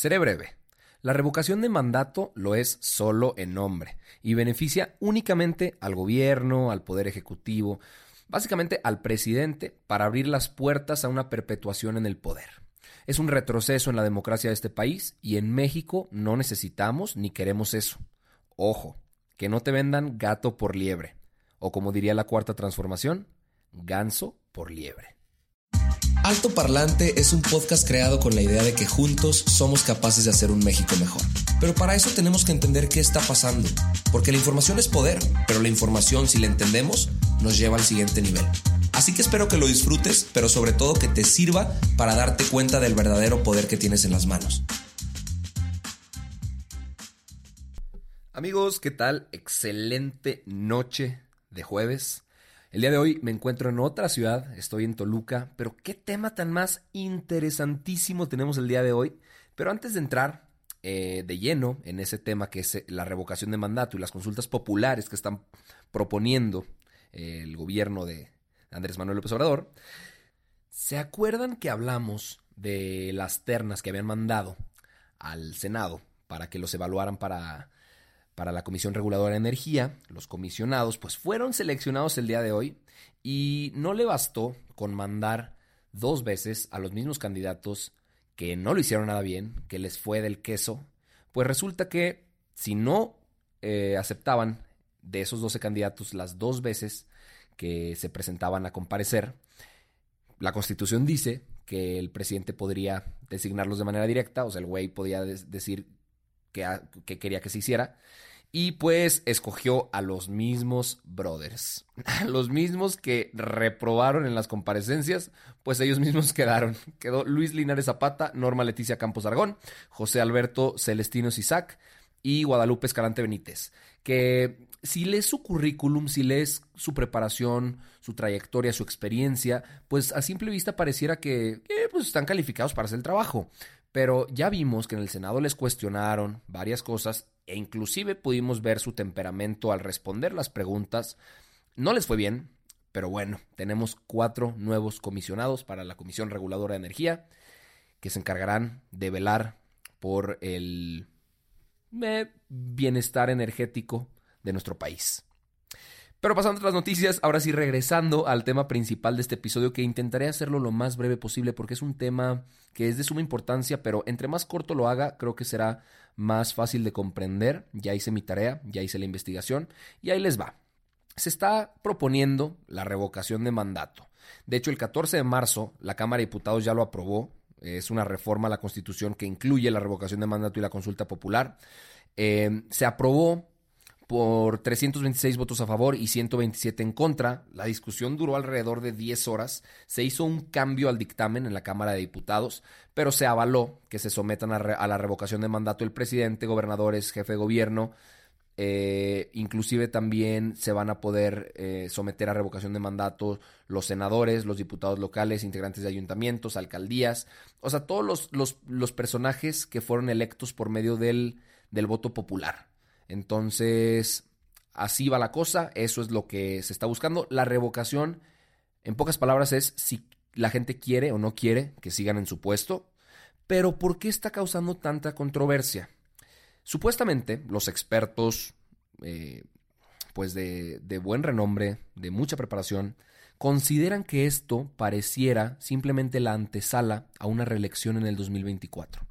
Seré breve. La revocación de mandato lo es solo en nombre y beneficia únicamente al gobierno, al poder ejecutivo, básicamente al presidente para abrir las puertas a una perpetuación en el poder. Es un retroceso en la democracia de este país y en México no necesitamos ni queremos eso. Ojo, que no te vendan gato por liebre, o como diría la cuarta transformación, ganso por liebre. Alto Parlante es un podcast creado con la idea de que juntos somos capaces de hacer un México mejor. Pero para eso tenemos que entender qué está pasando, porque la información es poder, pero la información si la entendemos nos lleva al siguiente nivel. Así que espero que lo disfrutes, pero sobre todo que te sirva para darte cuenta del verdadero poder que tienes en las manos. Amigos, ¿qué tal? Excelente noche de jueves. El día de hoy me encuentro en otra ciudad, estoy en Toluca, pero qué tema tan más interesantísimo tenemos el día de hoy. Pero antes de entrar eh, de lleno en ese tema que es eh, la revocación de mandato y las consultas populares que están proponiendo eh, el gobierno de Andrés Manuel López Obrador, ¿se acuerdan que hablamos de las ternas que habían mandado al Senado para que los evaluaran para para la Comisión Reguladora de Energía, los comisionados, pues fueron seleccionados el día de hoy y no le bastó con mandar dos veces a los mismos candidatos que no lo hicieron nada bien, que les fue del queso, pues resulta que si no eh, aceptaban de esos 12 candidatos las dos veces que se presentaban a comparecer, la constitución dice que el presidente podría designarlos de manera directa, o sea, el güey podía decir que, que quería que se hiciera, y pues escogió a los mismos brothers, a los mismos que reprobaron en las comparecencias, pues ellos mismos quedaron. Quedó Luis Linares Zapata, Norma Leticia Campos Argón, José Alberto Celestino Isaac y Guadalupe Escalante Benítez, que si lees su currículum, si lees su preparación, su trayectoria, su experiencia, pues a simple vista pareciera que pues están calificados para hacer el trabajo. Pero ya vimos que en el Senado les cuestionaron varias cosas e inclusive pudimos ver su temperamento al responder las preguntas. No les fue bien, pero bueno, tenemos cuatro nuevos comisionados para la Comisión Reguladora de Energía que se encargarán de velar por el eh, bienestar energético de nuestro país. Pero pasando a otras noticias, ahora sí regresando al tema principal de este episodio, que intentaré hacerlo lo más breve posible porque es un tema que es de suma importancia, pero entre más corto lo haga, creo que será más fácil de comprender. Ya hice mi tarea, ya hice la investigación y ahí les va. Se está proponiendo la revocación de mandato. De hecho, el 14 de marzo la Cámara de Diputados ya lo aprobó. Es una reforma a la Constitución que incluye la revocación de mandato y la consulta popular. Eh, se aprobó por 326 votos a favor y 127 en contra. La discusión duró alrededor de 10 horas. Se hizo un cambio al dictamen en la Cámara de Diputados, pero se avaló que se sometan a, la revocación de mandato el presidente, gobernadores, jefe de gobierno. Eh, inclusive también se van a poder eh, someter a revocación de mandato los senadores, los diputados locales, integrantes de ayuntamientos, alcaldías, o sea, todos los, los, los personajes que fueron electos por medio del voto popular. Entonces, así va la cosa, eso es lo que se está buscando. La revocación, en pocas palabras, es si la gente quiere o no quiere que sigan en su puesto. Pero ¿por qué está causando tanta controversia? Supuestamente, los expertos, eh, pues de, de buen renombre, de mucha preparación, consideran que esto pareciera simplemente la antesala a una reelección en el 2024.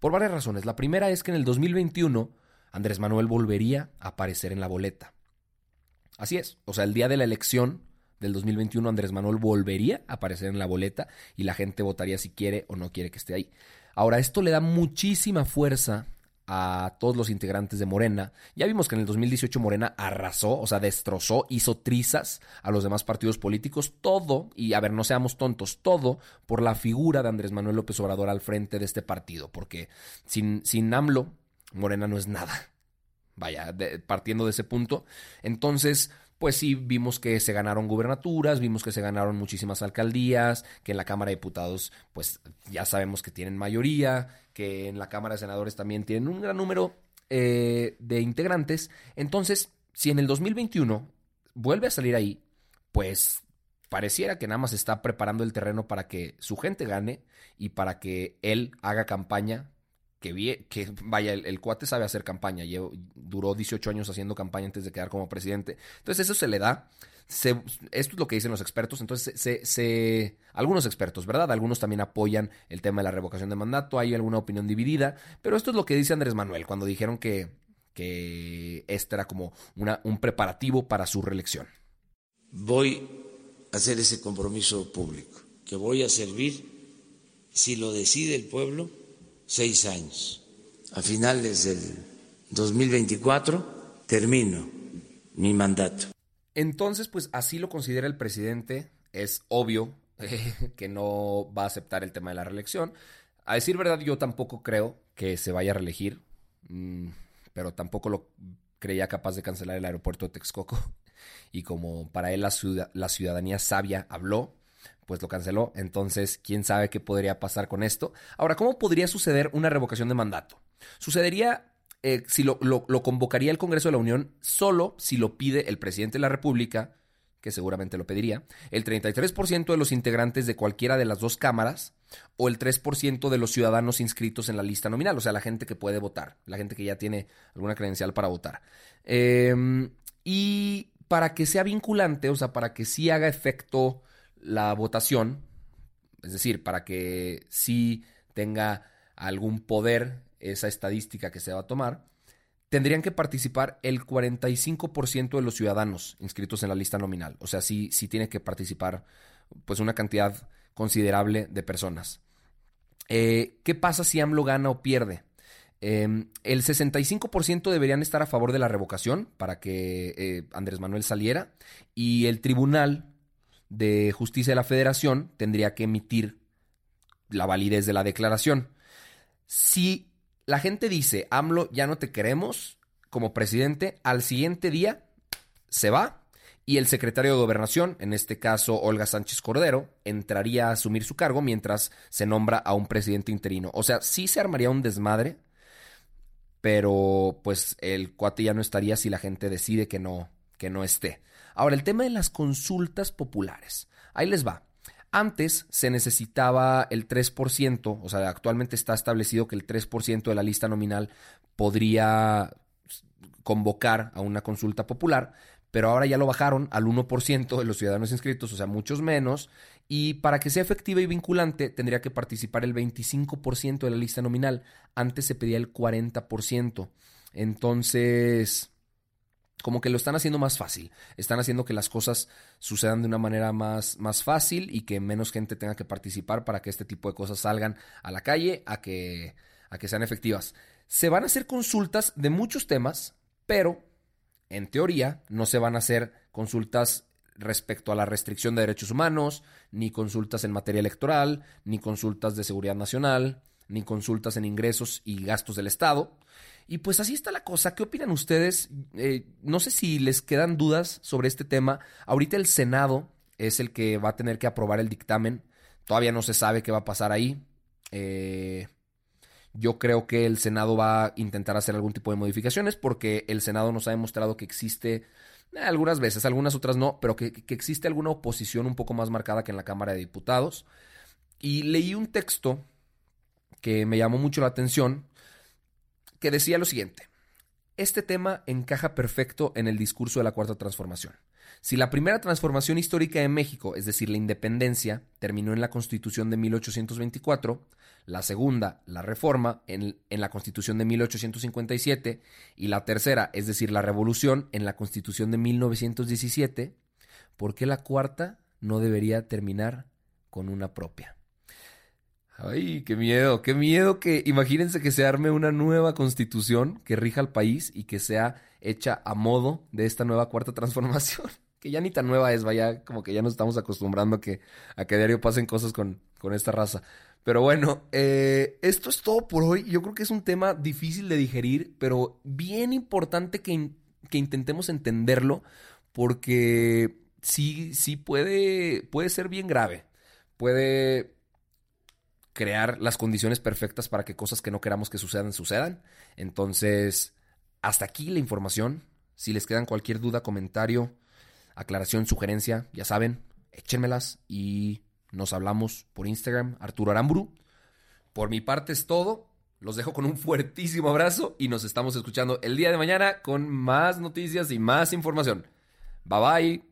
Por varias razones. La primera es que en el 2021 Andrés Manuel volvería a aparecer en la boleta. Así es, o sea, el día de la elección del 2021 Andrés Manuel volvería a aparecer en la boleta y la gente votaría si quiere o no quiere que esté ahí. Ahora, esto le da muchísima fuerza a todos los integrantes de Morena. Ya vimos que en el 2018 Morena arrasó, o sea, destrozó, hizo trizas a los demás partidos políticos, todo, y a ver, no seamos tontos, todo por la figura de Andrés Manuel López Obrador al frente de este partido, porque sin, sin AMLO, Morena no es nada. Vaya, partiendo de ese punto. Entonces, pues sí, vimos que se ganaron gubernaturas, vimos que se ganaron muchísimas alcaldías, que en la Cámara de Diputados, pues ya sabemos que tienen mayoría, que en la Cámara de Senadores también tienen un gran número eh, de integrantes. Entonces, si en el 2021 vuelve a salir ahí, pues pareciera que nada más está preparando el terreno para que su gente gane y para que él haga campaña. Que, vaya, el, cuate sabe hacer campaña, duró 18 años haciendo campaña antes de quedar como presidente. Entonces eso se le da esto es lo que dicen los expertos, entonces se, algunos expertos, ¿verdad? Algunos también apoyan el tema de la revocación de mandato, hay alguna opinión dividida, pero esto es lo que dice Andrés Manuel cuando dijeron que, que este era como una, un preparativo para su reelección. Voy a hacer ese compromiso público, que voy a servir, si lo decide el pueblo, seis años. A finales del 2024 termino mi mandato. Entonces, pues así lo considera el presidente. Es obvio que no va a aceptar el tema de la reelección. A decir verdad, yo tampoco creo que se vaya a reelegir, mm, pero tampoco lo creía capaz de cancelar el aeropuerto de Texcoco. Y como para él la, la ciudadanía sabia habló, pues lo canceló. Entonces, quién sabe qué podría pasar con esto. Ahora, ¿cómo podría suceder una revocación de mandato? Sucedería eh, si lo, convocaría el Congreso de la Unión solo si lo pide el presidente de la República, que seguramente lo pediría, el 33% de los integrantes de cualquiera de las dos cámaras o el 3% de los ciudadanos inscritos en la lista nominal, o sea, la gente que puede votar, la gente que ya tiene alguna credencial para votar. Em, y para que sea vinculante, o sea, para que sí haga efecto la votación, es decir, para que sí tenga algún poder esa estadística que se va a tomar, tendrían que participar el 45% de los ciudadanos inscritos en la lista nominal. O sea, sí, sí tiene que participar pues una cantidad considerable de personas. Eh, ¿Qué pasa si AMLO gana o pierde? Em, el 65% deberían estar a favor de la revocación para que eh, Andrés Manuel saliera y el Tribunal de Justicia de la Federación tendría que emitir la validez de la declaración. Si la gente dice, AMLO, ya no te queremos como presidente, al siguiente día se va y el secretario de gobernación, en este caso Olga Sánchez Cordero, entraría a asumir su cargo mientras se nombra a un presidente interino. O sea, sí se armaría un desmadre, pero pues el cuate ya no estaría si la gente decide que no, que no esté. Ahora, el tema de las consultas populares. Ahí les va. Antes se necesitaba el 3%, o sea, actualmente está establecido que el 3% de la lista nominal podría convocar a una consulta popular, pero ahora ya lo bajaron al 1% de los ciudadanos inscritos, o sea, muchos menos, y para que sea efectiva y vinculante tendría que participar el 25% de la lista nominal, antes se pedía el 40%. Entonces, como que lo están haciendo más fácil. Están haciendo que las cosas sucedan de una manera más, más fácil y que menos gente tenga que participar para que este tipo de cosas salgan a la calle, a que, a que sean efectivas. Se van a hacer consultas de muchos temas, pero en teoría no se van a hacer consultas respecto a la restricción de derechos humanos, ni consultas en materia electoral, ni consultas de seguridad nacional, ni consultas en ingresos y gastos del Estado. Y pues así está la cosa. ¿Qué opinan ustedes? Eh, no sé si les quedan dudas sobre este tema. Ahorita el Senado es el que va a tener que aprobar el dictamen. Todavía no se sabe qué va a pasar ahí. Eh, yo creo que el Senado va a intentar hacer algún tipo de modificaciones porque el Senado nos ha demostrado que existe, eh, algunas veces, algunas otras no, pero que, que existe alguna oposición un poco más marcada que en la Cámara de Diputados. Y leí un texto que me llamó mucho la atención que decía lo siguiente. Este tema encaja perfecto en el discurso de la Cuarta Transformación. Si la primera transformación histórica de México, es decir, la independencia, terminó en la Constitución de 1824, la segunda, la reforma, en, en, la Constitución de 1857, y la tercera, es decir, la revolución, en la Constitución de 1917, ¿por qué la cuarta no debería terminar con una propia? Ay, qué miedo, qué miedo que imagínense que se arme una nueva constitución que rija al país y que sea hecha a modo de esta nueva cuarta transformación, que ya ni tan nueva es, vaya, como que ya nos estamos acostumbrando a que a que diario pasen cosas con, con esta raza. Pero bueno, eh, esto es todo por hoy. Yo creo que es un tema difícil de digerir, pero bien importante que, que intentemos entenderlo, porque sí, sí puede, puede ser bien grave. Puede crear las condiciones perfectas para que cosas que no queramos que sucedan, sucedan. Entonces, hasta aquí la información. Si les quedan cualquier duda, comentario, aclaración, sugerencia, ya saben, échenmelas y nos hablamos por Instagram, Arturo Aramburu. Por mi parte es todo. Los dejo con un fuertísimo abrazo y nos estamos escuchando el día de mañana con más noticias y más información. Bye bye.